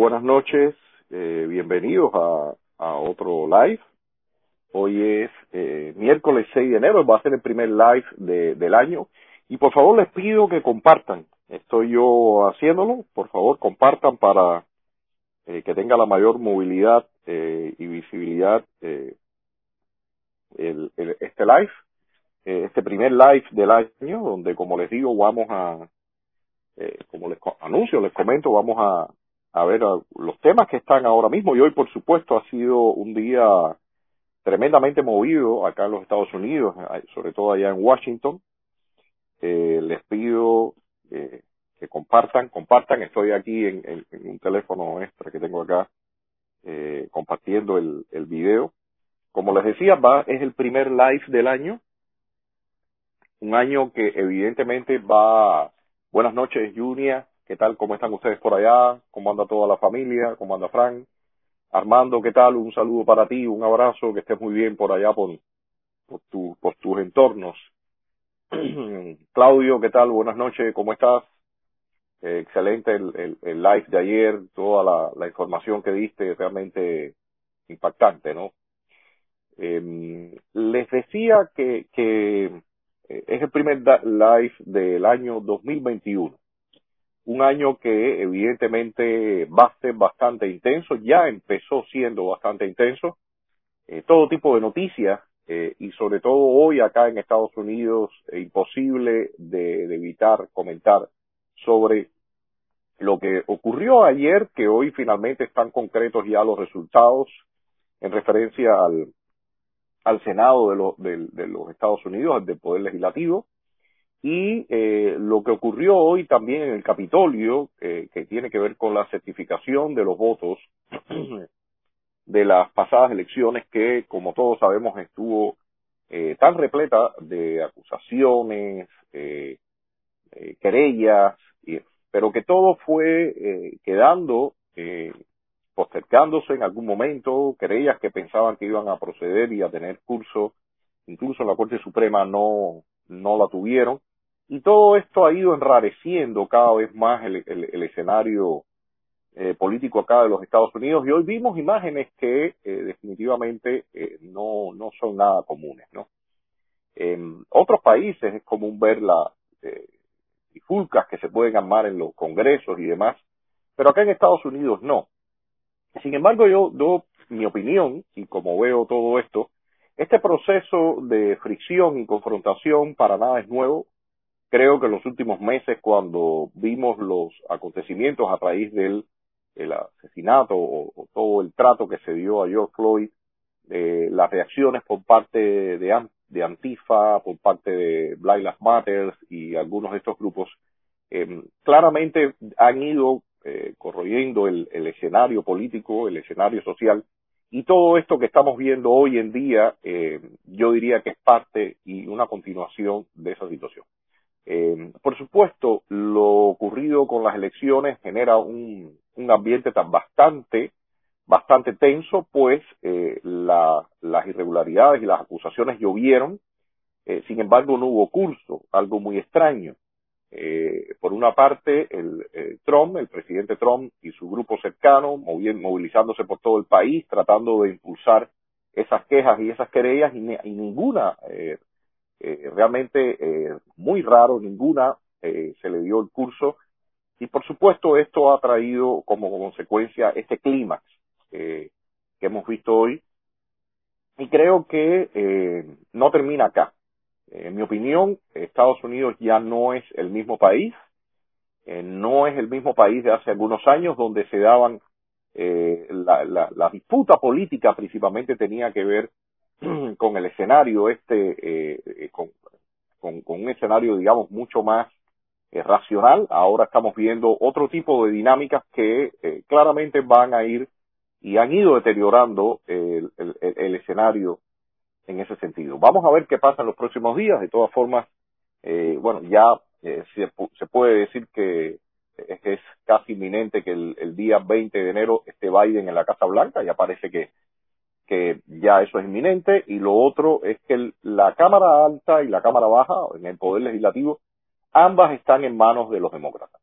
buenas noches, bienvenidos a, otro live. Hoy es eh, miércoles 6 de enero, va a ser el primer live de, del año. Y por favor les pido que compartan. Estoy yo haciéndolo. Por favor compartan para eh, que tenga la mayor movilidad eh, y visibilidad eh, el, el, este live. Este primer live del año, donde como les digo, vamos a, como les anuncio, les comento, vamos a, a ver los temas que están ahora mismo. Y hoy, por supuesto, ha sido un día tremendamente movido acá en los Estados Unidos, sobre todo allá en Washington. Eh, les pido eh, que compartan, compartan. Estoy aquí en, en, en, un teléfono extra que tengo acá eh, compartiendo el, el video. Como les decía, va, es el primer live del año. Un año que evidentemente va. Buenas noches, Junia. ¿Qué tal? ¿Cómo están ustedes por allá? ¿Cómo anda toda la familia? ¿Cómo anda Frank? Armando, ¿qué tal? Un saludo para ti, un abrazo, que estés muy bien por allá por, tu, por tus entornos. Claudio, ¿qué tal? Buenas noches, ¿cómo estás? Eh, excelente el, live de ayer, toda la, información que diste, realmente impactante, ¿no? Eh, les decía que, que es el primer live del año 2021 un año que evidentemente va a ser bastante intenso, ya empezó siendo bastante intenso, eh, todo tipo de noticias eh, y sobre todo hoy acá en Estados Unidos eh, imposible de, evitar comentar sobre lo que ocurrió ayer, que hoy finalmente están concretos ya los resultados en referencia al, al Senado de, lo, de, de los Estados Unidos, del Poder Legislativo, y eh, lo que ocurrió hoy también en el Capitolio, eh, que tiene que ver con la certificación de los votos de las pasadas elecciones que, como todos sabemos, estuvo eh, tan repleta de acusaciones, eh, eh, querellas, pero que todo fue eh, quedando, postergándose en algún momento, querellas que pensaban que iban a proceder y a tener curso, incluso en la Corte Suprema no, no la tuvieron, y todo esto ha ido enrareciendo cada vez más el, el, escenario eh, político acá de los Estados Unidos y hoy vimos imágenes que eh, definitivamente eh, no, no son nada comunes, ¿no? En otros países es común ver las eh, trifulcas que se pueden armar en los congresos y demás, pero acá en Estados Unidos no. Sin embargo, yo doy mi opinión y como veo todo esto, este proceso de fricción y confrontación para nada es nuevo, creo que en los últimos meses, cuando vimos los acontecimientos a raíz del el asesinato o, o, todo el trato que se dio a George Floyd, eh, las reacciones por parte de, de, Antifa, por parte de Black Lives Matter y algunos de estos grupos, eh, claramente han ido eh, corroyendo el, el, escenario político, el escenario social, y todo esto que estamos viendo hoy en día, eh, yo diría que es parte y una continuación de esa situación. Eh, por supuesto, lo ocurrido con las elecciones genera un, un ambiente tan bastante, bastante tenso, pues eh, la, las irregularidades y las acusaciones llovieron, eh, sin embargo no hubo curso, algo muy extraño. Eh, por una parte, el, el, Trump, el presidente Trump y su grupo cercano, movilizándose por todo el país, tratando de impulsar esas quejas y esas querellas, y, y ninguna eh, eh, realmente eh, muy raro, ninguna eh, se le dio el curso. Y por supuesto esto ha traído como consecuencia este clímax que hemos visto hoy. Y creo que no termina acá. En mi opinión, Estados Unidos ya no es el mismo país, no es el mismo país de hace algunos años donde se daban la, la, la disputa política principalmente tenía que ver con el escenario este, eh, con, con, con, un escenario, digamos, mucho más eh, racional. Ahora estamos viendo otro tipo de dinámicas que eh, claramente van a ir y han ido deteriorando el, el, escenario en ese sentido. Vamos a ver qué pasa en los próximos días. De todas formas, eh, bueno, ya eh, se, se, puede decir que es, es casi inminente que el, el, día 20 de enero esté Biden en la Casa Blanca. Ya parece que, que ya eso es inminente. Y lo otro es que la Cámara Alta y la Cámara Baja, en el Poder Legislativo, ambas están en manos de los demócratas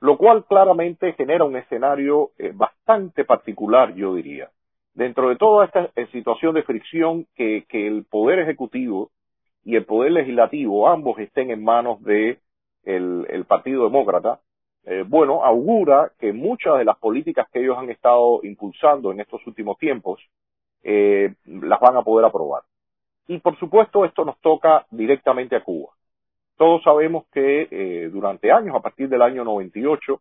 lo cual claramente genera un escenario eh, bastante particular, yo diría. Dentro de toda esta eh, situación de fricción que, que, el Poder Ejecutivo y el Poder Legislativo ambos estén en manos de el, Partido Demócrata, eh, bueno, augura que muchas de las políticas que ellos han estado impulsando en estos últimos tiempos las van a poder aprobar. Y por supuesto esto nos toca directamente a Cuba. Todos sabemos que eh, durante años, a partir del año 98,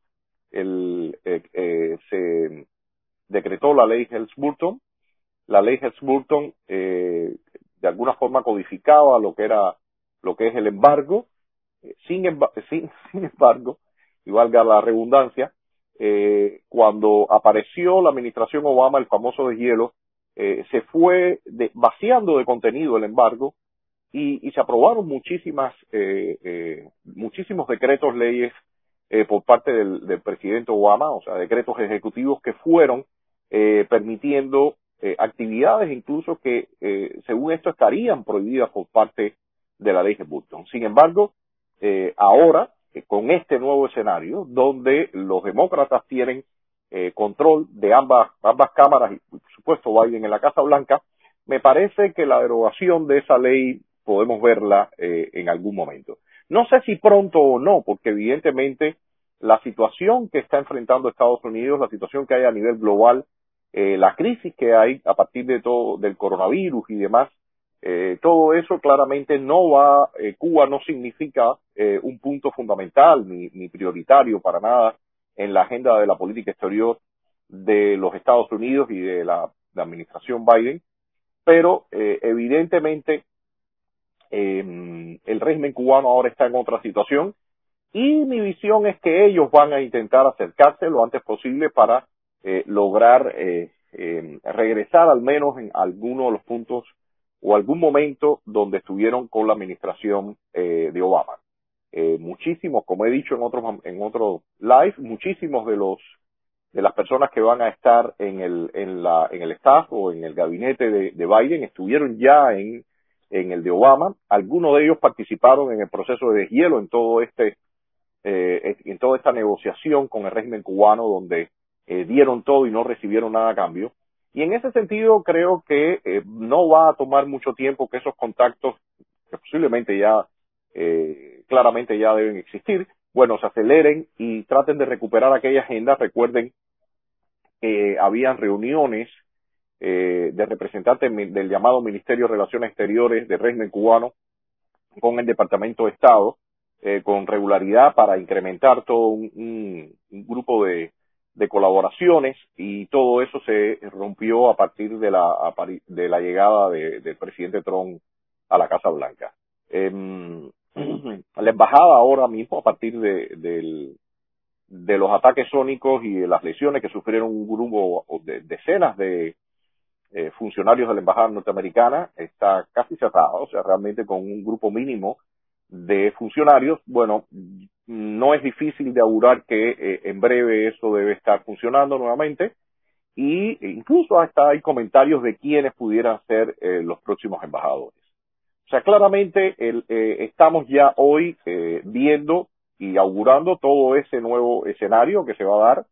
el, eh, eh, se decretó la ley Helms-Burton. La ley Helms-Burton eh, de alguna forma codificaba lo que era lo que es el embargo. Eh, sin, sin, sin embargo, y valga la redundancia, eh, cuando apareció la administración Obama, el famoso de hielo, eh, se fue vaciando de contenido el embargo y, se aprobaron muchísimas, eh, eh, muchísimos decretos leyes eh, por parte del, del, presidente Obama, o sea, decretos ejecutivos que fueron permitiendo actividades incluso que, según esto, estarían prohibidas por parte de la ley de Burton. Sin embargo, ahora, con este nuevo escenario, donde los demócratas tienen control de ambas, ambas cámaras y, por supuesto, Biden en la Casa Blanca, me parece que la derogación de esa ley podemos verla eh, en algún momento. No sé si pronto o no, porque evidentemente la situación que está enfrentando Estados Unidos, la situación que hay a nivel global, eh, la crisis que hay a partir de todo del coronavirus y demás, eh, todo eso claramente no va, eh, Cuba no significa eh, un punto fundamental ni, ni prioritario para nada en la agenda de la política exterior de los Estados Unidos y de la, administración Biden, pero eh, evidentemente eh, el régimen cubano ahora está en otra situación y mi visión es que ellos van a intentar acercarse lo antes posible para eh, lograr eh, eh, regresar al menos en alguno de los puntos o algún momento donde estuvieron con la administración eh, de Obama. Eh, muchísimos, como he dicho en otros en otro live, muchísimos de los de las personas que van a estar en el en la en el staff o en el gabinete de, de Biden estuvieron ya en en el de Obama. Algunos de ellos participaron en el proceso de deshielo en todo este, eh, en toda esta negociación con el régimen cubano, donde eh, dieron todo y no recibieron nada a cambio. Y en ese sentido creo que eh, no va a tomar mucho tiempo que esos contactos, que posiblemente ya eh, claramente ya deben existir, bueno, se aceleren y traten de recuperar aquella agenda. Recuerden que habían reuniones eh, de representantes del llamado Ministerio de Relaciones Exteriores del régimen cubano con el Departamento de Estado eh, con regularidad para incrementar todo un, un, grupo de, de, colaboraciones y todo eso se rompió a partir de la, de la llegada de, del presidente Trump a la Casa Blanca. Eh, la embajada ahora mismo, a partir de, del, de los ataques sónicos y de las lesiones que sufrieron un grupo de decenas de, eh, funcionarios de la embajada norteamericana está casi cerrado, o sea, realmente con un grupo mínimo de funcionarios, bueno, no es difícil de augurar que eh, en breve eso debe estar funcionando nuevamente. Y incluso hasta hay comentarios de quiénes pudieran ser eh, los próximos embajadores. O sea, claramente el, eh, estamos ya hoy eh, viendo y augurando todo ese nuevo escenario que se va a dar.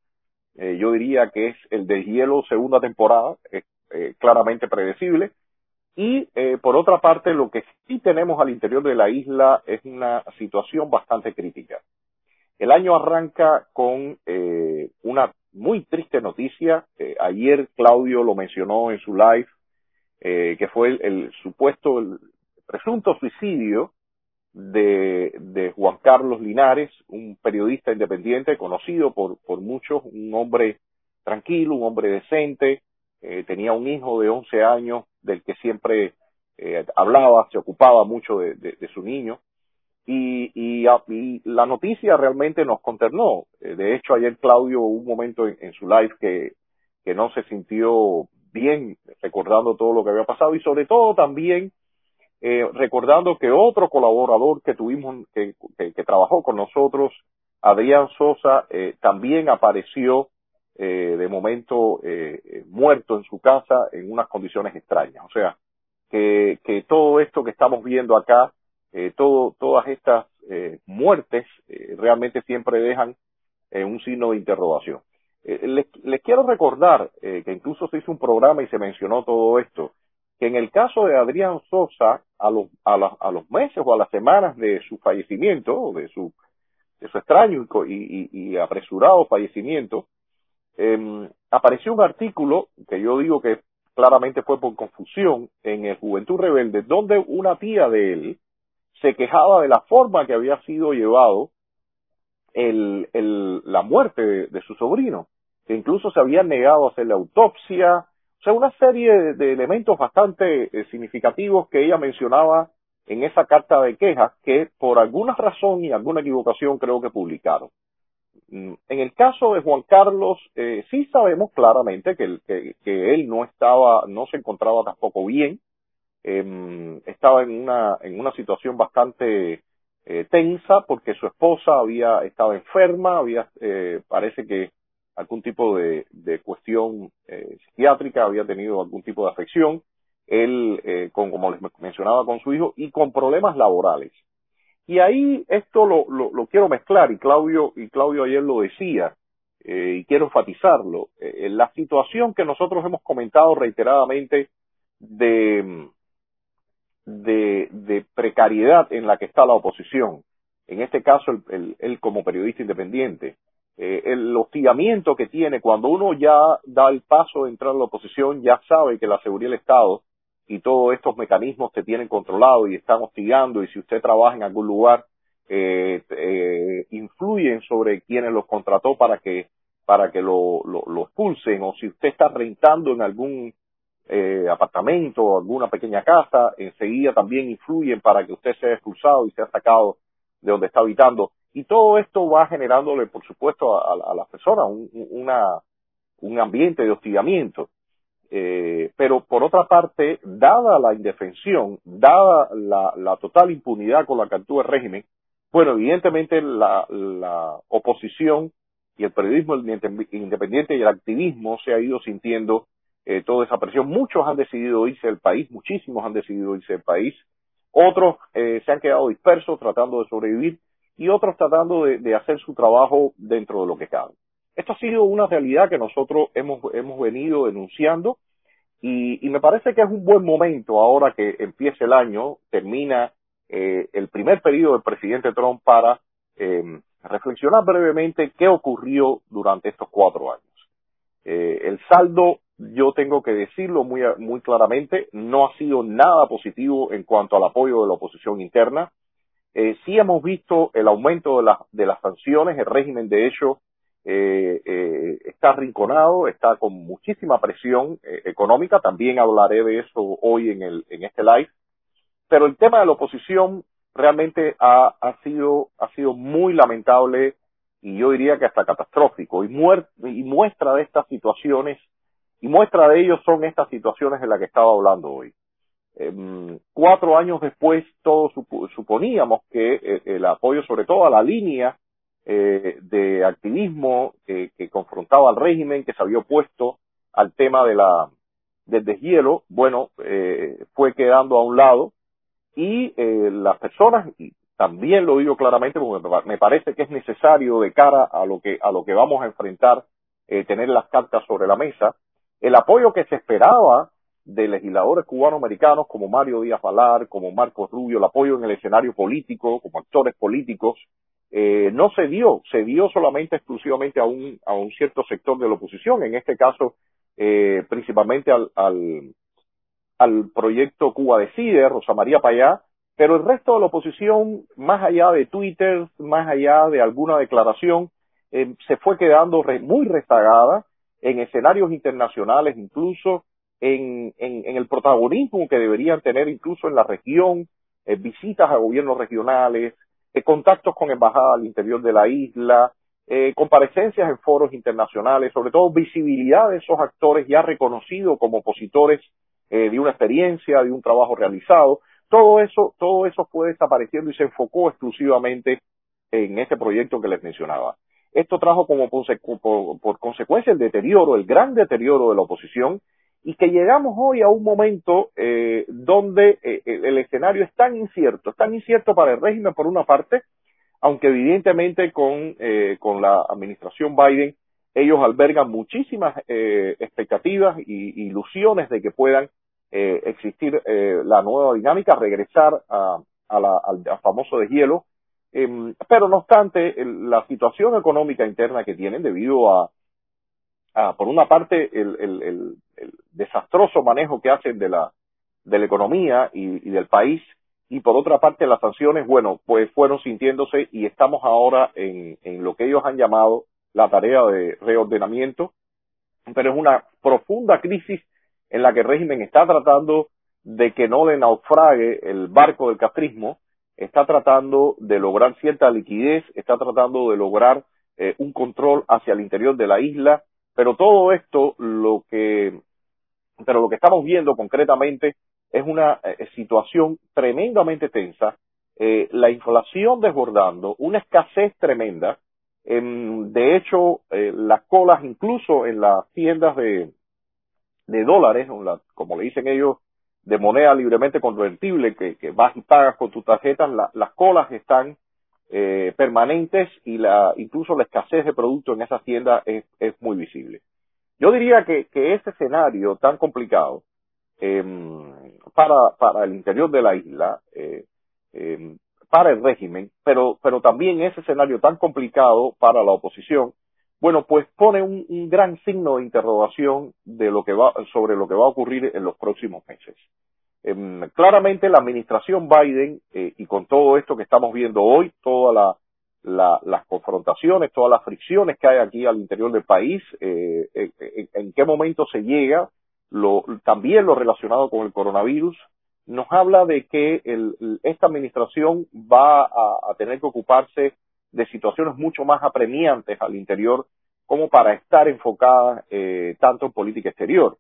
Eh, yo diría que es el de hielo segunda temporada, eh, claramente predecible. Y eh, por otra parte, lo que sí tenemos al interior de la isla es una situación bastante crítica. El año arranca con una muy triste noticia. Ayer Claudio lo mencionó en su live, que fue el, el supuesto, el presunto suicidio de, de, Juan Carlos Linares, un periodista independiente conocido por, muchos, un hombre tranquilo, un hombre decente, eh, tenía un hijo de 11 años del que siempre eh, hablaba, se ocupaba mucho de, su niño. Y, y, y, la noticia realmente nos conternó. Eh, de hecho, ayer Claudio hubo un momento en, en, su live que, que no se sintió bien recordando todo lo que había pasado y sobre todo también eh, recordando que otro colaborador que tuvimos, que, que, trabajó con nosotros, Adrián Sosa, eh, también apareció eh, de momento eh, muerto en su casa en unas condiciones extrañas. O sea, que, que todo esto que estamos viendo acá, eh, todo, todas estas muertes realmente siempre dejan un signo de interrogación. Les, les, quiero recordar que incluso se hizo un programa y se mencionó todo esto que en el caso de Adrián Sosa, a los, a, la, a los meses o a las semanas de su fallecimiento, de su, de su extraño y, y, y apresurado fallecimiento, eh, apareció un artículo que yo digo que claramente fue por confusión en el Juventud Rebelde, donde una tía de él se quejaba de la forma que había sido llevado el, el, la muerte de, de su sobrino, que incluso se había negado a hacer la autopsia, o una serie de, elementos bastante eh, significativos que ella mencionaba en esa carta de quejas que por alguna razón y alguna equivocación creo que publicaron. Mm, en el caso de Juan Carlos, eh, sí sabemos claramente que, que, que, él no estaba, no se encontraba tampoco bien, eh, estaba en una, en una situación bastante eh, tensa porque su esposa había estado enferma, había, eh, parece que algún tipo de, de cuestión eh, psiquiátrica, había tenido algún tipo de afección, él, eh, con, como les mencionaba, con su hijo, y con problemas laborales. Y ahí esto lo, lo, quiero mezclar, y Claudio, y Claudio ayer lo decía, eh, y quiero enfatizarlo, eh, la situación que nosotros hemos comentado reiteradamente de, de, de precariedad en la que está la oposición, en este caso él, él como periodista independiente, eh, el hostigamiento que tiene cuando uno ya da el paso de entrar a la oposición, ya sabe que la seguridad del Estado y todos estos mecanismos te tienen controlado y están hostigando y si usted trabaja en algún lugar eh, eh, influyen sobre quienes los contrató para que para que lo, lo, lo expulsen o si usted está rentando en algún eh, apartamento o alguna pequeña casa, enseguida también influyen para que usted sea expulsado y sea sacado de donde está habitando. Y todo esto va generándole, por supuesto, a, las personas un, una, un ambiente de hostigamiento. Eh, pero por otra parte, dada la indefensión, dada la, la total impunidad con la que actúa el régimen, bueno, evidentemente la, la oposición y el periodismo independiente y el activismo se ha ido sintiendo eh, toda esa presión. Muchos han decidido irse del país, muchísimos han decidido irse del país, otros eh, se han quedado dispersos tratando de sobrevivir y otros tratando de, hacer su trabajo dentro de lo que cabe. Esto ha sido una realidad que nosotros hemos, hemos venido denunciando y, y me parece que es un buen momento ahora que empiece el año, termina eh, el primer periodo del presidente Trump para eh, reflexionar brevemente qué ocurrió durante estos cuatro años. Eh, el saldo, yo tengo que decirlo muy, muy claramente, no ha sido nada positivo en cuanto al apoyo de la oposición interna. Eh, sí hemos visto el aumento de, la, de las sanciones, el régimen de hecho eh, eh, está arrinconado, está con muchísima presión eh, económica, también hablaré de eso hoy en, el, en este live, pero el tema de la oposición realmente ha, ha, sido, ha sido muy lamentable y yo diría que hasta catastrófico y, muer y muestra de estas situaciones y muestra de ellos son estas situaciones en las que estaba hablando hoy. Eh, cuatro años después, todos sup suponíamos que eh, el apoyo, sobre todo a la línea eh, de activismo que, que, confrontaba al régimen, que se había opuesto al tema de la del deshielo, bueno, eh, fue quedando a un lado. Y eh, las personas, y también lo digo claramente porque me parece que es necesario de cara a lo que a lo que vamos a enfrentar, tener las cartas sobre la mesa, el apoyo que se esperaba de legisladores cubano-americanos como Mario Díaz Valar, como Marcos Rubio, el apoyo en el escenario político, como actores políticos, eh, no se dio, se dio solamente exclusivamente a un, a un cierto sector de la oposición, en este caso eh, principalmente al, al, proyecto Cuba Decide, Rosa María Payá, pero el resto de la oposición, más allá de Twitter, más allá de alguna declaración, eh, se fue quedando re, muy rezagada en escenarios internacionales, incluso en, en, en, el protagonismo que deberían tener incluso en la región, eh, visitas a gobiernos regionales, eh, contactos con embajadas al interior de la isla, eh, comparecencias en foros internacionales, sobre todo visibilidad de esos actores ya reconocidos como opositores eh, de una experiencia, de un trabajo realizado. Todo eso, todo eso fue desapareciendo y se enfocó exclusivamente en este proyecto que les mencionaba. Esto trajo como por, consecuencia el deterioro, el gran deterioro de la oposición y que llegamos hoy a un momento eh, donde eh, el escenario es tan incierto, tan incierto para el régimen por una parte, aunque evidentemente con, eh, con la administración Biden ellos albergan muchísimas eh, expectativas y ilusiones de que puedan eh, existir eh, la nueva dinámica, regresar a, a la, al, famoso deshielo, eh, pero no obstante, la situación económica interna que tienen debido a, a por una parte, el, el, el, desastroso manejo que hacen de la, de la economía y, y del país, y por otra parte las sanciones, bueno, pues fueron sintiéndose y estamos ahora en, en lo que ellos han llamado la tarea de reordenamiento, pero es una profunda crisis en la que el régimen está tratando de que no le naufrague el barco del castrismo, está tratando de lograr cierta liquidez, está tratando de lograr eh, un control hacia el interior de la isla, pero todo esto lo que pero lo que estamos viendo concretamente es una eh, situación tremendamente tensa, eh, la inflación desbordando, una escasez tremenda. de hecho, eh, las colas incluso en las tiendas de, de dólares, como le dicen ellos, de moneda libremente convertible, que, que vas y pagas con tu tarjeta, las colas están permanentes y la, incluso la escasez de productos en esas tiendas es, muy visible. Yo diría que, que ese escenario tan complicado eh, para, el interior de la isla, eh, eh, para el régimen, pero, pero también ese escenario tan complicado para la oposición, bueno, pues pone un, un, gran signo de interrogación de lo que va, sobre lo que va a ocurrir en los próximos meses. Eh, claramente la administración Biden, eh, y con todo esto que estamos viendo hoy, toda la, la, las confrontaciones, todas las fricciones que hay aquí al interior del país, eh, en, en, qué momento se llega, lo, también lo relacionado con el coronavirus, nos habla de que el, esta administración va a, a, tener que ocuparse de situaciones mucho más apremiantes al interior como para estar enfocada eh, tanto en política exterior.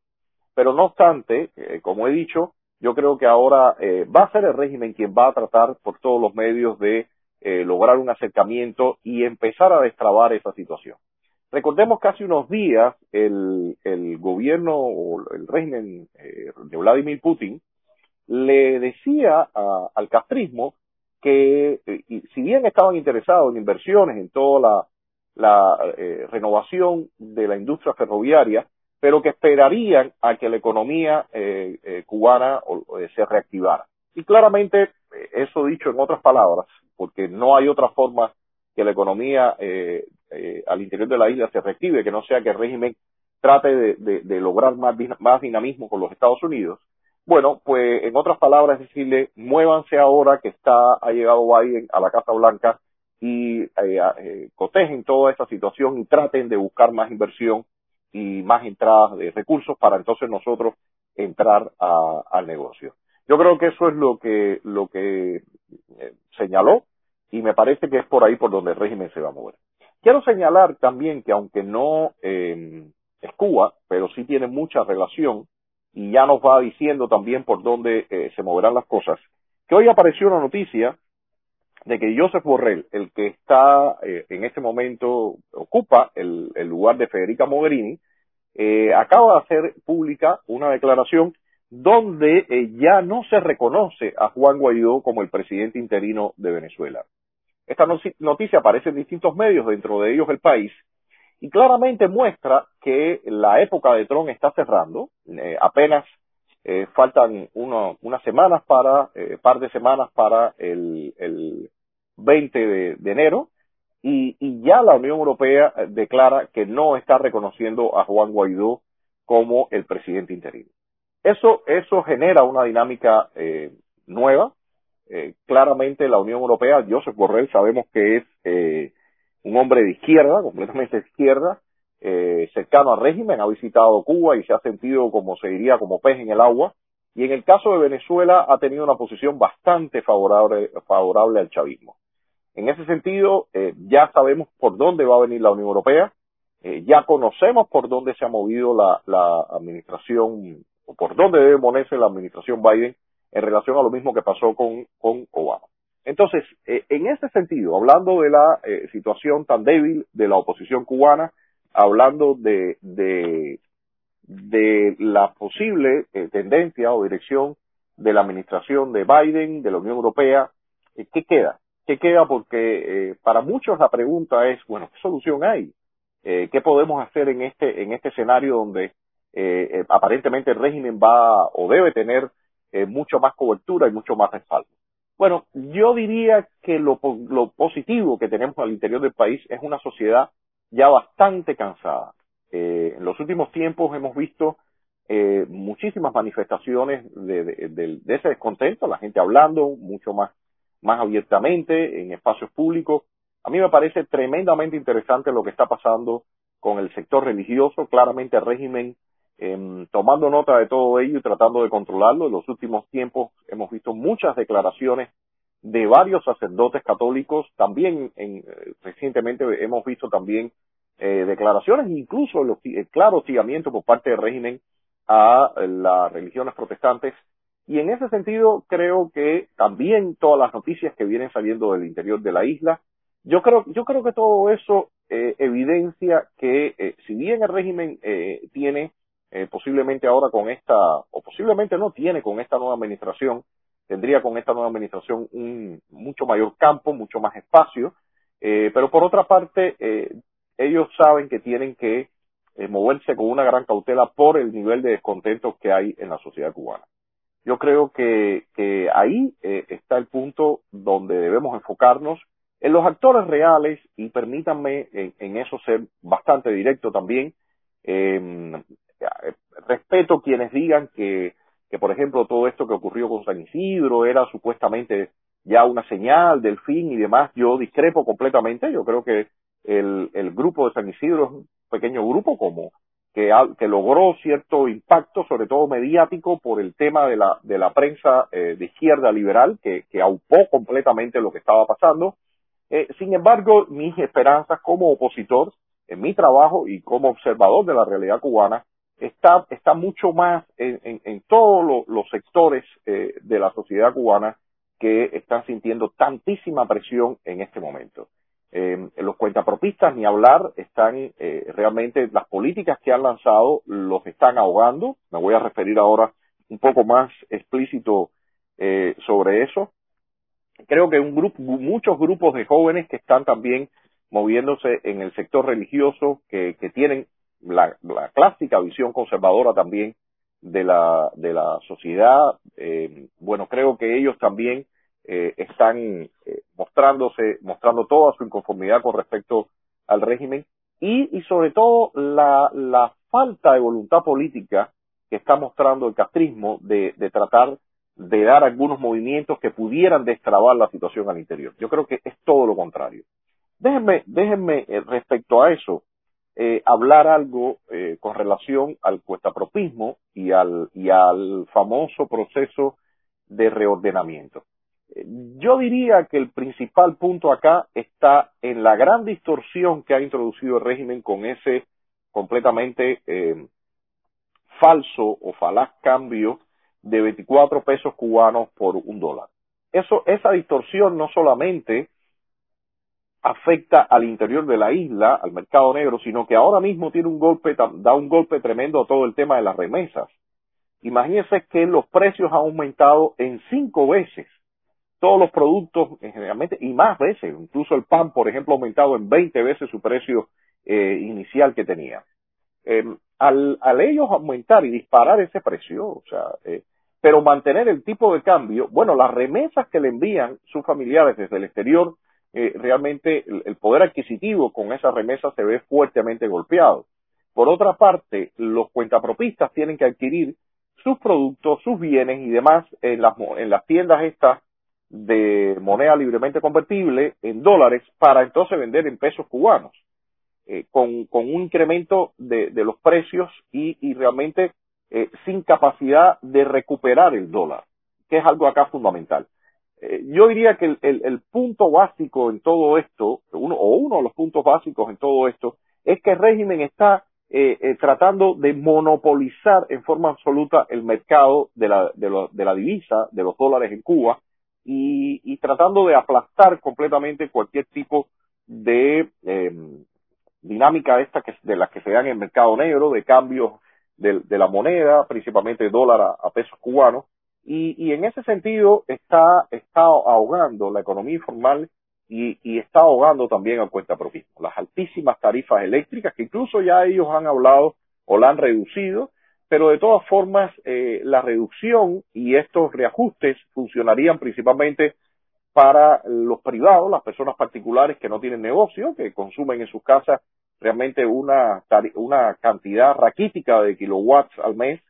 Pero no obstante, eh, como he dicho, yo creo que ahora eh, va a ser el régimen quien va a tratar por todos los medios de eh, lograr un acercamiento y empezar a destrabar esa situación. Recordemos que hace unos días el, el gobierno o el régimen eh, de Vladimir Putin le decía a, al castrismo que si bien estaban interesados en inversiones en toda la, renovación de la industria ferroviaria, pero que esperarían a que la economía eh, eh, cubana se reactivara. Y claramente, eso dicho en otras palabras, porque no hay otra forma que la economía eh, eh, al interior de la isla se reactive, que no sea que el régimen trate de, de, lograr más, más dinamismo con los Estados Unidos. Bueno, pues en otras palabras decirle, muévanse ahora que está ha llegado Biden a la Casa Blanca y eh, eh, cotejen toda esta situación y traten de buscar más inversión y más entradas de recursos para entonces nosotros entrar a, al negocio. Yo creo que eso es lo que lo que eh, señaló y me parece que es por ahí por donde el régimen se va a mover. Quiero señalar también que aunque no eh, es Cuba, pero sí tiene mucha relación y ya nos va diciendo también por dónde eh, se moverán las cosas, que hoy apareció una noticia de que Joseph Borrell, el que está eh, en este momento, ocupa el, lugar de Federica Mogherini, eh, acaba de hacer pública una declaración donde eh, ya no se reconoce a Juan Guaidó como el presidente interino de Venezuela. Esta noticia aparece en distintos medios, dentro de ellos el país, y claramente muestra que la época de Trump está cerrando, apenas eh, faltan uno, unas semanas para, eh, par de semanas para el, el 20 de, de enero, y, y, ya la Unión Europea eh, declara que no está reconociendo a Juan Guaidó como el presidente interino. Eso, eso genera una dinámica eh, nueva. Eh, claramente la Unión Europea, Joseph Borrell, sabemos que es eh, un hombre de izquierda, completamente de izquierda, eh, cercano al régimen, ha visitado Cuba y se ha sentido, como se diría, como pez en el agua. Y en el caso de Venezuela ha tenido una posición bastante favorable, favorable al chavismo. En ese sentido, eh, ya sabemos por dónde va a venir la Unión Europea, eh, ya conocemos por dónde se ha movido la, la administración, o por dónde debe moverse la administración Biden en relación a lo mismo que pasó con, con Obama. Entonces, eh, en ese sentido, hablando de la eh, situación tan débil de la oposición cubana, hablando de, de, de la posible eh, tendencia o dirección de la administración de Biden, de la Unión Europea, ¿qué queda? ¿Qué queda? Porque para muchos la pregunta es, bueno, ¿qué solución hay? ¿Qué podemos hacer en este, en este escenario donde aparentemente el régimen va o debe tener mucho más cobertura y mucho más respaldo? Bueno, yo diría que lo, lo positivo que tenemos al interior del país es una sociedad ya bastante cansada. Eh, en los últimos tiempos hemos visto eh, muchísimas manifestaciones de, de, ese descontento, la gente hablando mucho más, más abiertamente en espacios públicos. A mí me parece tremendamente interesante lo que está pasando con el sector religioso. Claramente el régimen eh, tomando nota de todo ello y tratando de controlarlo. En los últimos tiempos hemos visto muchas declaraciones de varios sacerdotes católicos. También en, eh, recientemente hemos visto también eh, declaraciones, incluso el, claro hostigamiento por parte del régimen a las religiones protestantes. Y en ese sentido creo que también todas las noticias que vienen saliendo del interior de la isla, yo creo, yo creo que todo eso eh, evidencia que eh, si bien el régimen eh, tiene eh, posiblemente ahora con esta, o posiblemente no tiene con esta nueva administración, tendría con esta nueva administración un mucho mayor campo, mucho más espacio, eh, pero por otra parte, eh, ellos saben que tienen que eh, moverse con una gran cautela por el nivel de descontento que hay en la sociedad cubana. Yo creo que, que ahí eh, está el punto donde debemos enfocarnos en los actores reales y permítanme en, eso ser bastante directo también. Eh, respeto quienes digan que, que, por ejemplo, todo esto que ocurrió con San Isidro era supuestamente ya una señal del fin y demás. Yo discrepo completamente. Yo creo que el, el grupo de San Isidro es un pequeño grupo como que, que logró cierto impacto, sobre todo mediático, por el tema de la, de la prensa eh, de izquierda liberal, que, que aupó completamente lo que estaba pasando. Eh, sin embargo, mis esperanzas como opositor, en mi trabajo y como observador de la realidad cubana, está, está mucho más en, en, todos lo, los sectores eh, de la sociedad cubana que están sintiendo tantísima presión en este momento. Eh, los cuentapropistas, ni hablar, están eh, realmente, las políticas que han lanzado los están ahogando. Me voy a referir ahora un poco más explícito eh, sobre eso. Creo que un grupo, muchos grupos de jóvenes que están también moviéndose en el sector religioso, que, que tienen la, la clásica visión conservadora también de la, de la sociedad. Eh, bueno, creo que ellos también eh, están eh, mostrándose, mostrando toda su inconformidad con respecto al régimen y, y sobre todo la, la falta de voluntad política que está mostrando el castrismo de, de tratar de dar algunos movimientos que pudieran destrabar la situación al interior. Yo creo que es todo lo contrario. Déjenme, déjenme eh, respecto a eso, eh, hablar algo eh, con relación al cuestapropismo y al, y al famoso proceso de reordenamiento. Yo diría que el principal punto acá está en la gran distorsión que ha introducido el régimen con ese completamente eh, falso o falaz cambio de 24 pesos cubanos por un dólar. Esa distorsión no solamente afecta al interior de la isla, al mercado negro, sino que ahora mismo tiene un golpe, da un golpe tremendo a todo el tema de las remesas. Imagínense que los precios han aumentado en cinco veces. Todos los productos, eh, generalmente, y más veces, incluso el pan, por ejemplo, ha aumentado en 20 veces su precio eh, inicial que tenía. Eh, al, al ellos aumentar y disparar ese precio, o sea, eh, pero mantener el tipo de cambio, bueno, las remesas que le envían sus familiares desde el exterior eh, realmente el, el, poder adquisitivo con esa remesa se ve fuertemente golpeado. Por otra parte, los cuentapropistas tienen que adquirir sus productos, sus bienes y demás en las, en las tiendas estas de moneda libremente convertible en dólares para entonces vender en pesos cubanos, eh, con, con, un incremento de, de los precios y, y realmente eh, sin capacidad de recuperar el dólar, que es algo acá fundamental. Eh, yo diría que el, punto básico en todo esto, uno, o uno de los puntos básicos en todo esto, es que el régimen está eh, eh, tratando de monopolizar en forma absoluta el mercado de la, de, de la divisa, de los dólares en Cuba, y, y tratando de aplastar completamente cualquier tipo de eh, dinámica esta que, de las que se dan en el mercado negro, de cambios de, la moneda, principalmente dólar a, pesos cubanos, y, y, en ese sentido está, está ahogando la economía informal y, y está ahogando también al cuentapropismo. Las altísimas tarifas eléctricas, que incluso ya ellos han hablado o la han reducido, pero de todas formas eh, la reducción y estos reajustes funcionarían principalmente para los privados, las personas particulares que no tienen negocio, que consumen en sus casas realmente una, una cantidad raquítica de kilowatts al mes,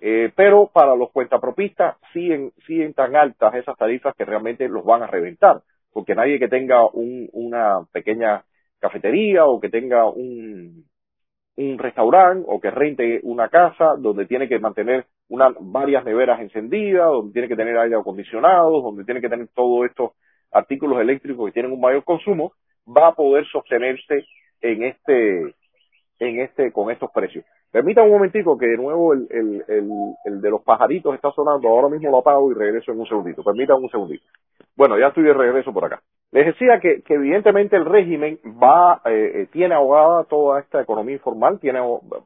eh, pero para los cuentapropistas siguen, siguen tan altas esas tarifas que realmente los van a reventar, porque nadie que tenga un, una pequeña cafetería o que tenga un, un restaurante o que rente una casa donde tiene que mantener una, varias neveras encendidas, donde tiene que tener aire acondicionado, donde tiene que tener todos estos artículos eléctricos que tienen un mayor consumo, va a poder sostenerse en este, en este, con estos precios. Permítanme un momentico que de nuevo el, el, el, el, de los pajaritos está sonando, ahora mismo lo apago y regreso en un segundito. Permítanme un segundito. Bueno, ya estoy de regreso por acá. Les decía que, que evidentemente el régimen va, eh, eh tiene ahogada toda esta economía informal, tiene,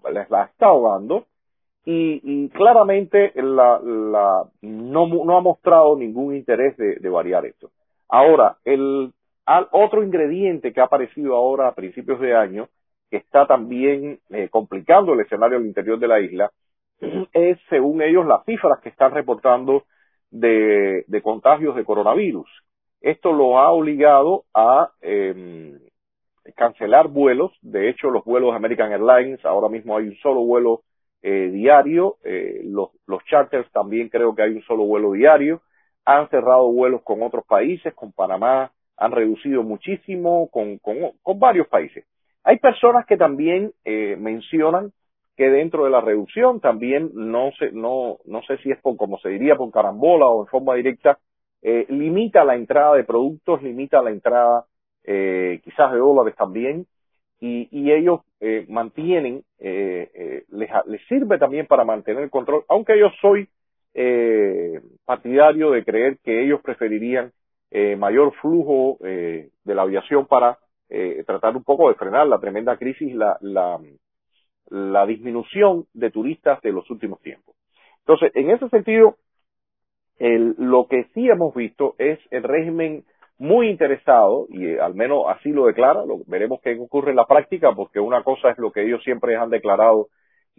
la está ahogando y, y claramente la, la, no, no ha mostrado ningún interés de, de variar esto. Ahora, el al otro ingrediente que ha aparecido ahora a principios de año, que está también eh, complicando el escenario al interior de la isla, es, según ellos, las cifras que están reportando de, contagios de coronavirus. Esto lo ha obligado a eh, cancelar vuelos. De hecho, los vuelos American Airlines, ahora mismo hay un solo vuelo eh, diario. Eh, los, charters también creo que hay un solo vuelo diario. Han cerrado vuelos con otros países, con Panamá, han reducido muchísimo, con varios países. Hay personas que también eh, mencionan que dentro de la reducción también no sé, no, no sé si es por, como se diría, por carambola o en forma directa, eh, limita la entrada de productos, limita la entrada eh, quizás de dólares también, y, y ellos eh, mantienen, eh, eh, les, les, sirve también para mantener el control, aunque yo soy partidario de creer que ellos preferirían mayor flujo de la aviación para eh, tratar un poco de frenar la tremenda crisis, la, la, la disminución de turistas de los últimos tiempos. Entonces, en ese sentido, el, lo que sí hemos visto es el régimen muy interesado, y eh, al menos así lo declara, lo, veremos qué ocurre en la práctica, porque una cosa es lo que ellos siempre han declarado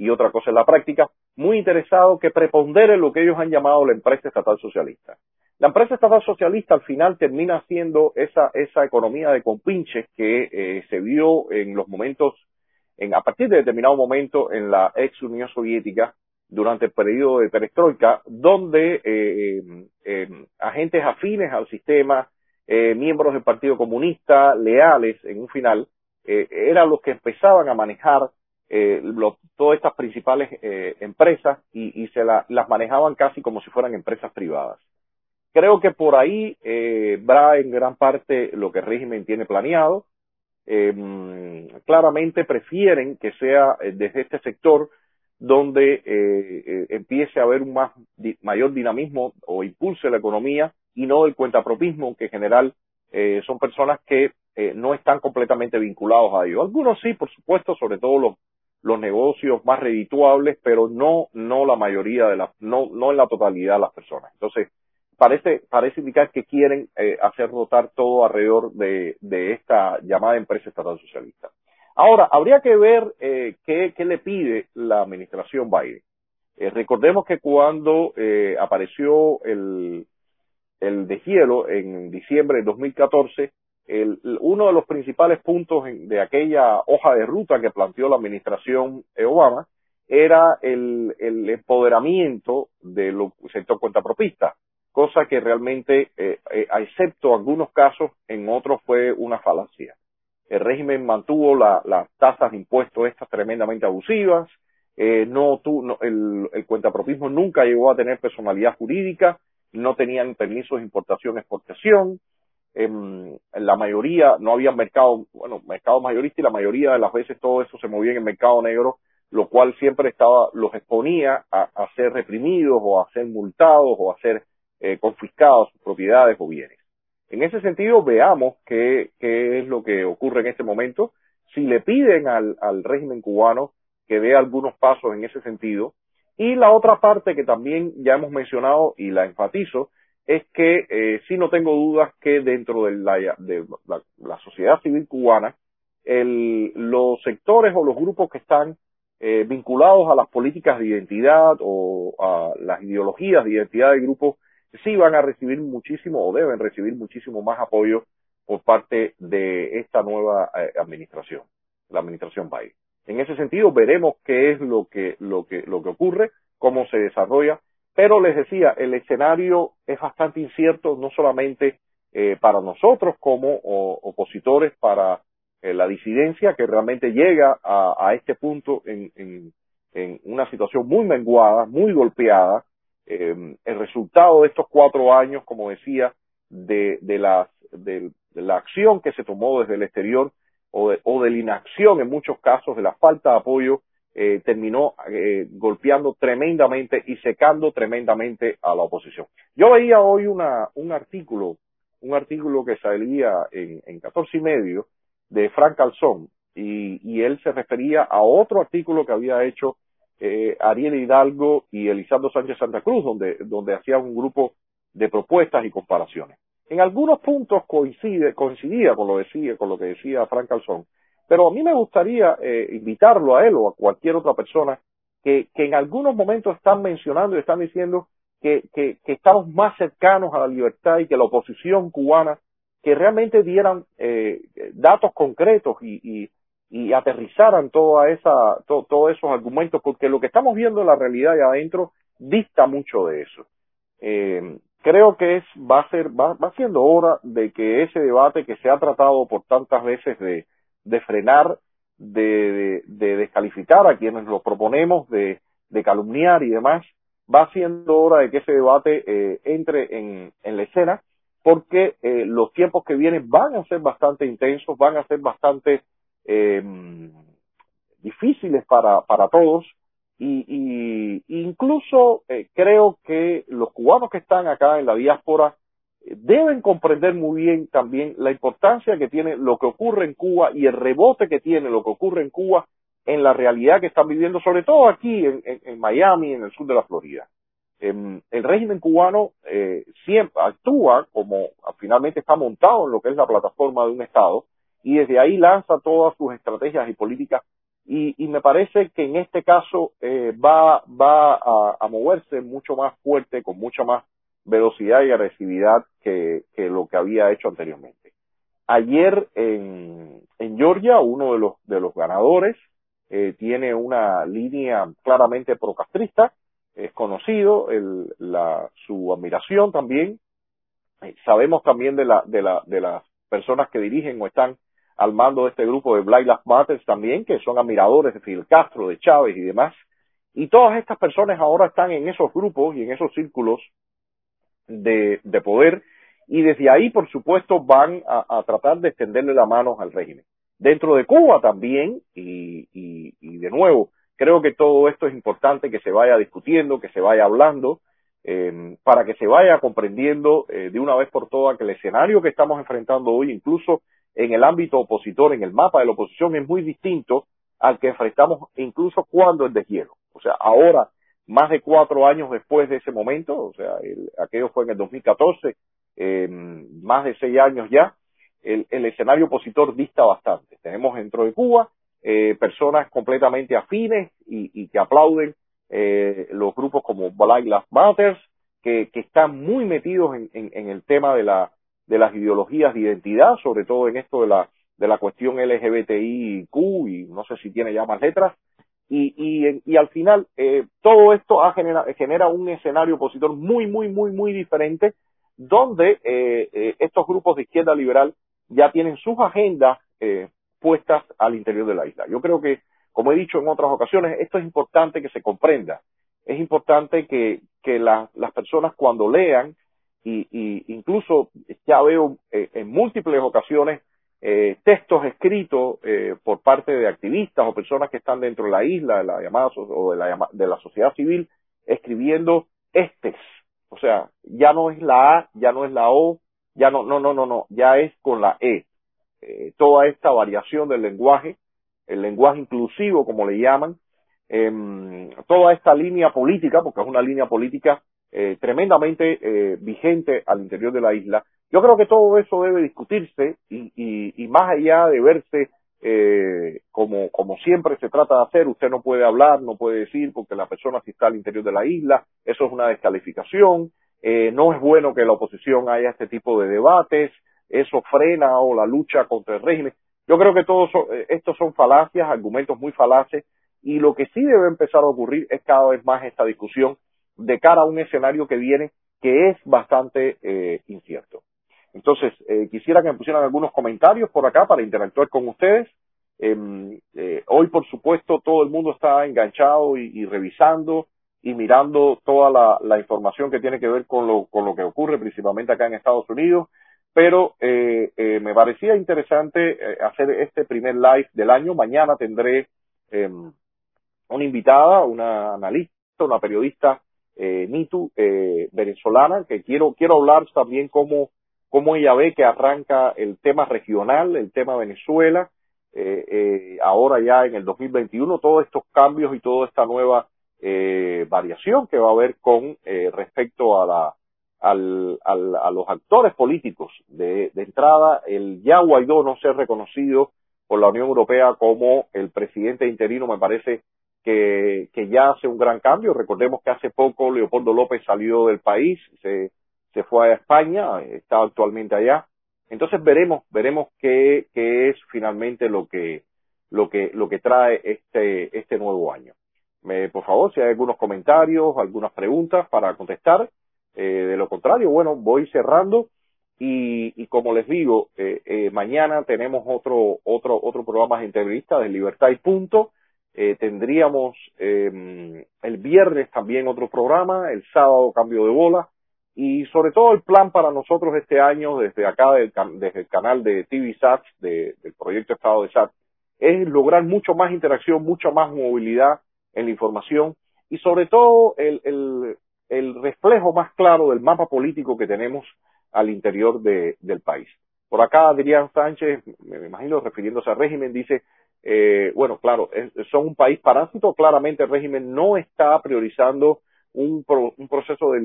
y otra cosa es la práctica, muy interesado que prepondere lo que ellos han llamado la empresa estatal socialista. La empresa estatal socialista al final termina siendo esa, esa economía de compinches que eh, se vio en los momentos, en, a partir de determinado momento en la ex Unión Soviética, durante el periodo de perestroika, donde eh, eh, eh, agentes afines al sistema, eh, miembros del Partido Comunista, leales en un final, eh, eran los que empezaban a manejar lo, todas estas principales empresas y, y se la, las manejaban casi como si fueran empresas privadas. Creo que por ahí eh, va en gran parte lo que el régimen tiene planeado. Eh, claramente prefieren que sea desde este sector donde eh, eh, empiece a haber un más, mayor dinamismo o impulse la economía y no el cuentapropismo, que en general eh, son personas que eh, no están completamente vinculados a ello. Algunos sí, por supuesto, sobre todo los, los negocios más redituables, pero no, no la mayoría de las, no, no en la totalidad de las personas. Entonces, parece, parece indicar que quieren eh, hacer rotar todo alrededor de, de esta llamada empresa estatal socialista. Ahora, habría que ver eh, qué, qué, le pide la administración Biden. Eh, recordemos que cuando eh, apareció el, el deshielo en diciembre de 2014, el, uno de los principales puntos de aquella hoja de ruta que planteó la administración Obama era el, empoderamiento del sector cuentapropista, cosa que realmente, eh, eh, excepto algunos casos, en otros fue una falacia. El régimen mantuvo la, las tasas de impuestos estas tremendamente abusivas, eh, no, tu, no el, el cuentapropismo nunca llegó a tener personalidad jurídica, no tenían permisos de importación exportación, en la mayoría no había mercado, bueno, mercado mayorista y la mayoría de las veces todo eso se movía en el mercado negro, lo cual siempre estaba, los exponía a, ser reprimidos o a ser multados o a ser eh, confiscados sus propiedades o bienes. En ese sentido, veamos qué, qué es lo que ocurre en este momento. Si le piden al, al régimen cubano que dé algunos pasos en ese sentido. Y la otra parte que también ya hemos mencionado y la enfatizo es que eh, sí no tengo dudas que dentro de la, de la, sociedad civil cubana, el, los sectores o los grupos que están eh, vinculados a las políticas de identidad o a las ideologías de identidad de grupos, sí van a recibir muchísimo o deben recibir muchísimo más apoyo por parte de esta nueva eh, administración, la administración Biden. En ese sentido, veremos qué es lo que, lo que, lo que ocurre, cómo se desarrolla, pero les decía, el escenario es bastante incierto, no solamente eh, para nosotros como opositores, para eh, la disidencia que realmente llega a, a este punto en, en, en, una situación muy menguada, muy golpeada. Eh, el resultado de estos cuatro años, como decía, de, de, las, de la acción que se tomó desde el exterior o de, o de la inacción en muchos casos, de la falta de apoyo, eh, terminó eh, golpeando tremendamente y secando tremendamente a la oposición. Yo veía hoy una, un artículo, un artículo que salía en, en 14 y medio de Frank Calzón y, y él se refería a otro artículo que había hecho eh, Ariel Hidalgo y Elisandro Sánchez Santa Cruz, donde, donde hacían un grupo de propuestas y comparaciones en algunos puntos coincide, coincidía con lo, decía, con lo que decía Frank Calzón, pero a mí me gustaría eh, invitarlo a él o a cualquier otra persona que, que en algunos momentos están mencionando y están diciendo que, que, que, estamos más cercanos a la libertad y que la oposición cubana que realmente dieran eh, datos concretos y, y, y aterrizaran toda esa, todos esos argumentos, porque lo que estamos viendo en la realidad de adentro dista mucho de eso. Eh, creo que es va a ser va, va siendo hora de que ese debate que se ha tratado por tantas veces de, de frenar de, de, descalificar a quienes lo proponemos de, calumniar y demás va siendo hora de que ese debate eh, entre en, en la escena porque eh, los tiempos que vienen van a ser bastante intensos van a ser bastante eh, difíciles para para todos y, y incluso eh, creo que los cubanos que están acá en la diáspora deben comprender muy bien también la importancia que tiene lo que ocurre en Cuba y el rebote que tiene lo que ocurre en Cuba en la realidad que están viviendo, sobre todo aquí en, en, Miami, en el sur de la Florida. Em, el régimen cubano eh, siempre actúa como finalmente está montado en lo que es la plataforma de un Estado y desde ahí lanza todas sus estrategias y políticas y, y, me parece que en este caso eh, va, va a, a, moverse mucho más fuerte, con mucha más velocidad y agresividad que, lo que había hecho anteriormente. Ayer en, en Georgia, uno de los, de los ganadores eh, tiene una línea claramente procastrista, es conocido el, la, su admiración también. Eh, sabemos también de, la, de, la, de las personas que dirigen o están al mando de este grupo de Black Lives Matter también, que son admiradores de Fidel Castro, de Chávez y demás. Y todas estas personas ahora están en esos grupos y en esos círculos de, de poder y desde ahí, por supuesto, van a, tratar de extenderle la mano al régimen. Dentro de Cuba también, y, y, de nuevo, creo que todo esto es importante que se vaya discutiendo, que se vaya hablando, eh, para que se vaya comprendiendo eh, de una vez por todas que el escenario que estamos enfrentando hoy, incluso en el ámbito opositor, en el mapa de la oposición, es muy distinto al que enfrentamos incluso cuando es deshielo. O sea, ahora, más de cuatro años después de ese momento, o sea, el, aquello fue en el 2014, eh, más de seis años ya, el, escenario opositor dista bastante. Tenemos dentro de Cuba eh, personas completamente afines y, que aplauden eh, los grupos como Black Lives Matter, que, están muy metidos en el tema de la de las ideologías de identidad, sobre todo en esto de la, de la cuestión LGBTIQ y no sé si tiene ya más letras, y, y, y al final eh, todo esto ha genera, genera un escenario opositor muy, muy, muy, muy diferente, donde eh, eh, estos grupos de izquierda liberal ya tienen sus agendas eh, puestas al interior de la isla. Yo creo que, como he dicho en otras ocasiones, esto es importante que se comprenda. Es importante que, que la, las personas cuando lean y, y incluso ya veo eh, en múltiples ocasiones eh, textos escritos eh, por parte de activistas o personas que están dentro de la isla, de la llamada o de la, de la sociedad civil, escribiendo estes. O sea, ya no es la A, ya no es la O, ya no, no, no, no, no, ya es con la E. Eh, toda esta variación del lenguaje, el lenguaje inclusivo, como le llaman, eh, toda esta línea política, porque es una línea política eh, tremendamente eh, vigente al interior de la isla. Yo creo que todo eso debe discutirse y, y, y más allá de verse eh, como, como siempre se trata de hacer, usted no puede hablar, no puede decir porque la persona sí está al interior de la isla, eso es una descalificación, eh, no es bueno que la oposición haya este tipo de debates, eso frena o la lucha contra el régimen. Yo creo que todos eh, estos son falacias, argumentos muy falaces, y lo que sí debe empezar a ocurrir es cada vez más esta discusión de cara a un escenario que viene que es bastante eh, incierto. Entonces, eh, quisiera que me pusieran algunos comentarios por acá para interactuar con ustedes. Em, eh, hoy, por supuesto, todo el mundo está enganchado y, revisando y mirando toda la, información que tiene que ver con lo, con lo que ocurre principalmente acá en Estados Unidos, pero eh, eh, me parecía interesante eh, hacer este primer live del año. Mañana tendré em, una invitada, una analista, una periodista Nitu eh, venezolana, que quiero, quiero hablar también cómo, cómo ella ve que arranca el tema regional, el tema Venezuela, eh, eh, ahora ya en el 2021, todos estos cambios y toda esta nueva eh, variación que va a haber con eh, respecto a la al, al, a los actores políticos de, de entrada, el ya Guaidó no ser reconocido por la Unión Europea como el presidente interino me parece que, que ya hace un gran cambio. Recordemos que hace poco Leopoldo López salió del país, se, se fue a España, está actualmente allá. Entonces veremos, veremos qué, qué es finalmente lo que, lo que, lo que trae este, este nuevo año. Me, por favor, si hay algunos comentarios, algunas preguntas para contestar. Eh, de lo contrario, bueno, voy cerrando y, y como les digo, eh, eh, mañana tenemos otro, otro, otro programa de entrevista de Libertad y Punto eh, tendríamos eh, el viernes también otro programa, el sábado cambio de bola y sobre todo el plan para nosotros este año desde acá del, desde el canal de TV SAT, de, del proyecto Estado de SAT, es lograr mucho más interacción, mucha más movilidad en la información y sobre todo el, el, reflejo más claro del mapa político que tenemos al interior de, del país. Por acá Adrián Sánchez, me imagino refiriéndose al régimen, dice, eh, bueno, claro, es, son un país parásito, claramente el régimen no está priorizando un, pro, un proceso de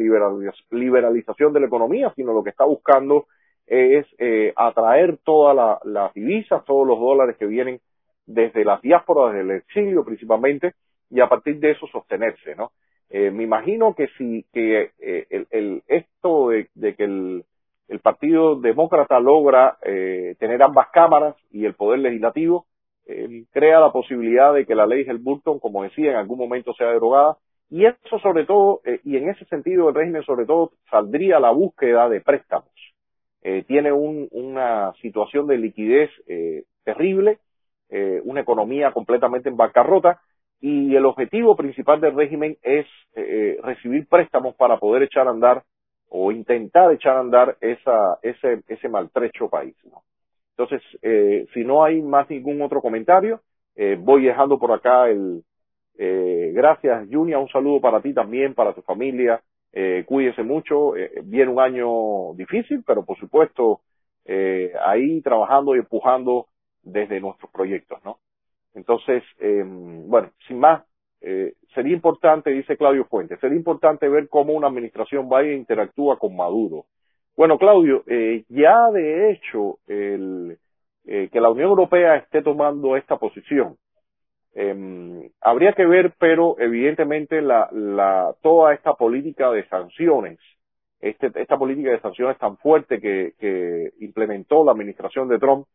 liberalización de la economía, sino lo que está buscando es eh, atraer todas la, las divisas, todos los dólares que vienen desde las diásporas, desde el exilio principalmente, y a partir de eso sostenerse, ¿no? Eh, me imagino que si que eh, el, el, esto de, de que el, el Partido Demócrata logra eh, tener ambas cámaras y el poder legislativo, eh, crea la posibilidad de que la ley Helburton, como decía, en algún momento sea derogada. Y eso sobre todo, eh, y en ese sentido el régimen sobre todo saldría a la búsqueda de préstamos. Eh, tiene un, una situación de liquidez eh, terrible, eh, una economía completamente en bancarrota, y el objetivo principal del régimen es eh, recibir préstamos para poder echar a andar o intentar echar a andar esa, ese, ese maltrecho país. ¿no? Entonces, si no hay más ningún otro comentario, voy dejando por acá el eh, gracias Junia, un saludo para ti también, para tu familia, eh, cuídese mucho, eh, viene un año difícil, pero por supuesto eh, ahí trabajando y empujando desde nuestros proyectos, ¿no? Entonces, eh, bueno, sin más, eh, sería importante, dice Claudio Fuentes, sería importante ver cómo una administración vaya e interactúa con Maduro. Bueno, Claudio, eh, ya de hecho el, eh, que la Unión Europea esté tomando esta posición, eh, habría que ver, pero evidentemente la, la, toda esta política de sanciones, este, esta política de sanciones tan fuerte que, que implementó la administración de Trump,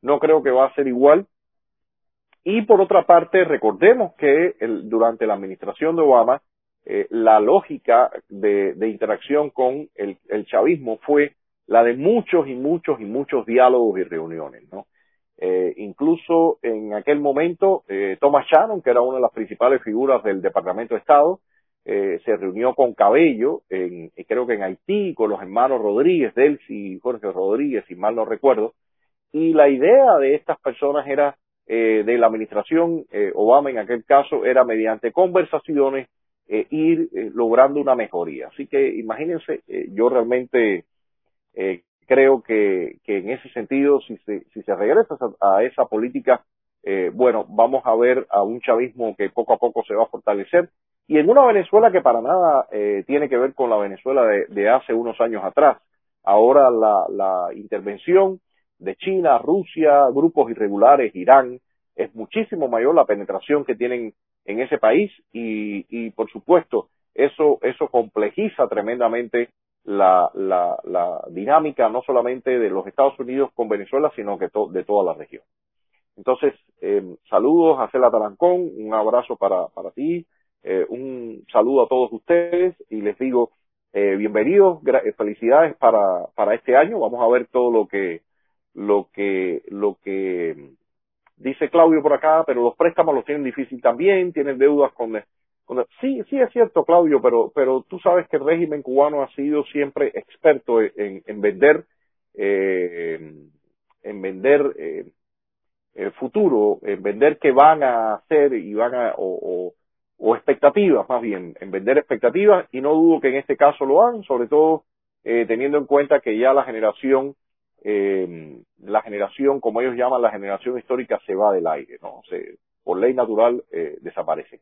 no creo que va a ser igual. Y por otra parte, recordemos que durante la administración de Obama, eh, la lógica de, de interacción con el, el, chavismo fue la de muchos y muchos y muchos diálogos y reuniones, ¿no? Eh, incluso en aquel momento, eh, Thomas Shannon, que era una de las principales figuras del Departamento de Estado, eh, se reunió con Cabello, en, creo que en Haití, con los hermanos Rodríguez, Delcy y Jorge Rodríguez, si mal no recuerdo, y la idea de estas personas era, eh, de la administración eh, Obama en aquel caso, era mediante conversaciones eh, ir eh, logrando una mejoría. Así que imagínense, eh, yo realmente eh, creo que, que en ese sentido, si se, si se regresa a, esa política, eh, bueno, vamos a ver a un chavismo que poco a poco se va a fortalecer y en una Venezuela que para nada eh, tiene que ver con la Venezuela de, de hace unos años atrás. Ahora la, la intervención de China, Rusia, grupos irregulares, Irán, es muchísimo mayor la penetración que tienen en ese país y, y por supuesto eso eso complejiza tremendamente la, la, la dinámica no solamente de los Estados Unidos con Venezuela sino que de toda la región. Entonces, eh, saludos a Cela Tarancón, un abrazo para, para ti, eh, un saludo a todos ustedes y les digo eh, bienvenidos, eh, felicidades para, para este año. Vamos a ver todo lo que, lo que, lo que dice Claudio por acá, pero los préstamos los tienen difícil también, tienen deudas con sí, sí es cierto Claudio, pero, pero tú sabes que el régimen cubano ha sido siempre experto en, en vender, eh, en vender eh, el futuro, en vender qué van a hacer y van a, o, o expectativas más bien, en vender expectativas y no dudo que en este caso lo han, sobre todo eh, teniendo en cuenta que ya la generación, eh, la generación, como ellos llaman la generación histórica, se va del aire, ¿no? Se, por ley natural eh, desaparece.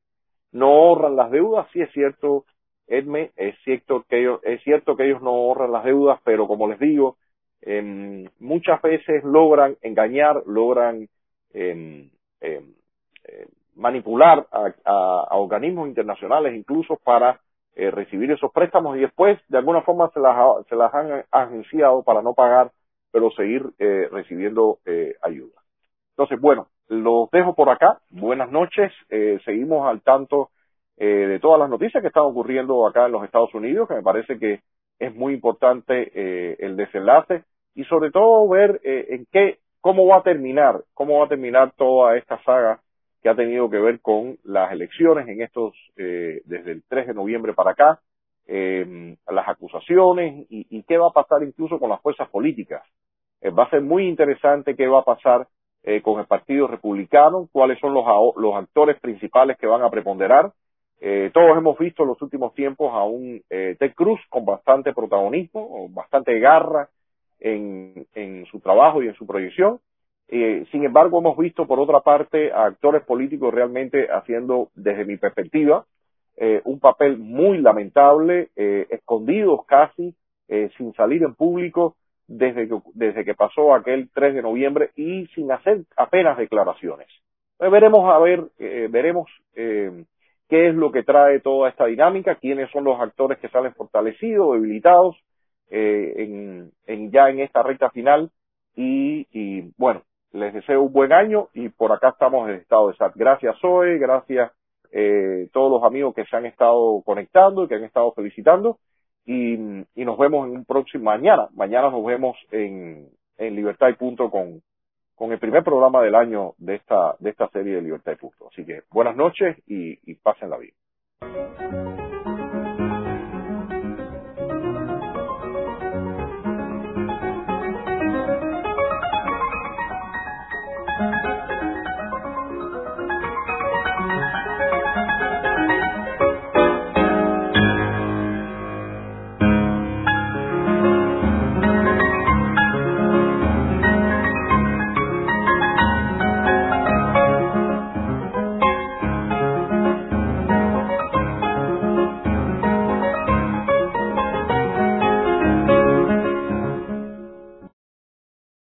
No ahorran las deudas, sí es cierto, Edme, es cierto que ellos, es cierto que ellos no ahorran las deudas, pero como les digo, eh, muchas veces logran engañar, logran eh, eh, manipular a, a, a, organismos internacionales incluso para eh, recibir esos préstamos y después de alguna forma se las, se las han agenciado para no pagar pero seguir eh, recibiendo eh, ayuda. Entonces, bueno, los dejo por acá. Buenas noches. Eh, seguimos al tanto eh, de todas las noticias que están ocurriendo acá en los Estados Unidos, que me parece que es muy importante eh, el desenlace y sobre todo ver eh, en qué, cómo va a terminar, cómo va a terminar toda esta saga que ha tenido que ver con las elecciones en estos, eh, desde el 3 de noviembre para acá, eh, las acusaciones y, y, qué va a pasar incluso con las fuerzas políticas. Eh, va a ser muy interesante qué va a pasar eh, con el Partido Republicano, cuáles son los, los actores principales que van a preponderar. Eh, todos hemos visto en los últimos tiempos a un eh, Ted Cruz con bastante protagonismo, bastante garra en, su trabajo y en su proyección. Eh, sin embargo, hemos visto por otra parte a actores políticos realmente haciendo, desde mi perspectiva, eh, un papel muy lamentable, eh, escondidos casi, eh, sin salir en público desde que, desde que pasó aquel 3 de noviembre y sin hacer apenas declaraciones. Eh, veremos a ver, eh, veremos qué es lo que trae toda esta dinámica, quiénes son los actores que salen fortalecidos, debilitados en, en, ya en esta recta final y, y bueno, les deseo un buen año y por acá estamos en estado de SAT. Gracias Zoe, gracias eh, todos los amigos que se han estado conectando y que han estado felicitando y, y nos vemos en un próximo mañana. Mañana nos vemos en, en Libertad y Punto con, con el primer programa del año de esta, de esta serie de Libertad y Punto. Así que buenas noches y, y la vida.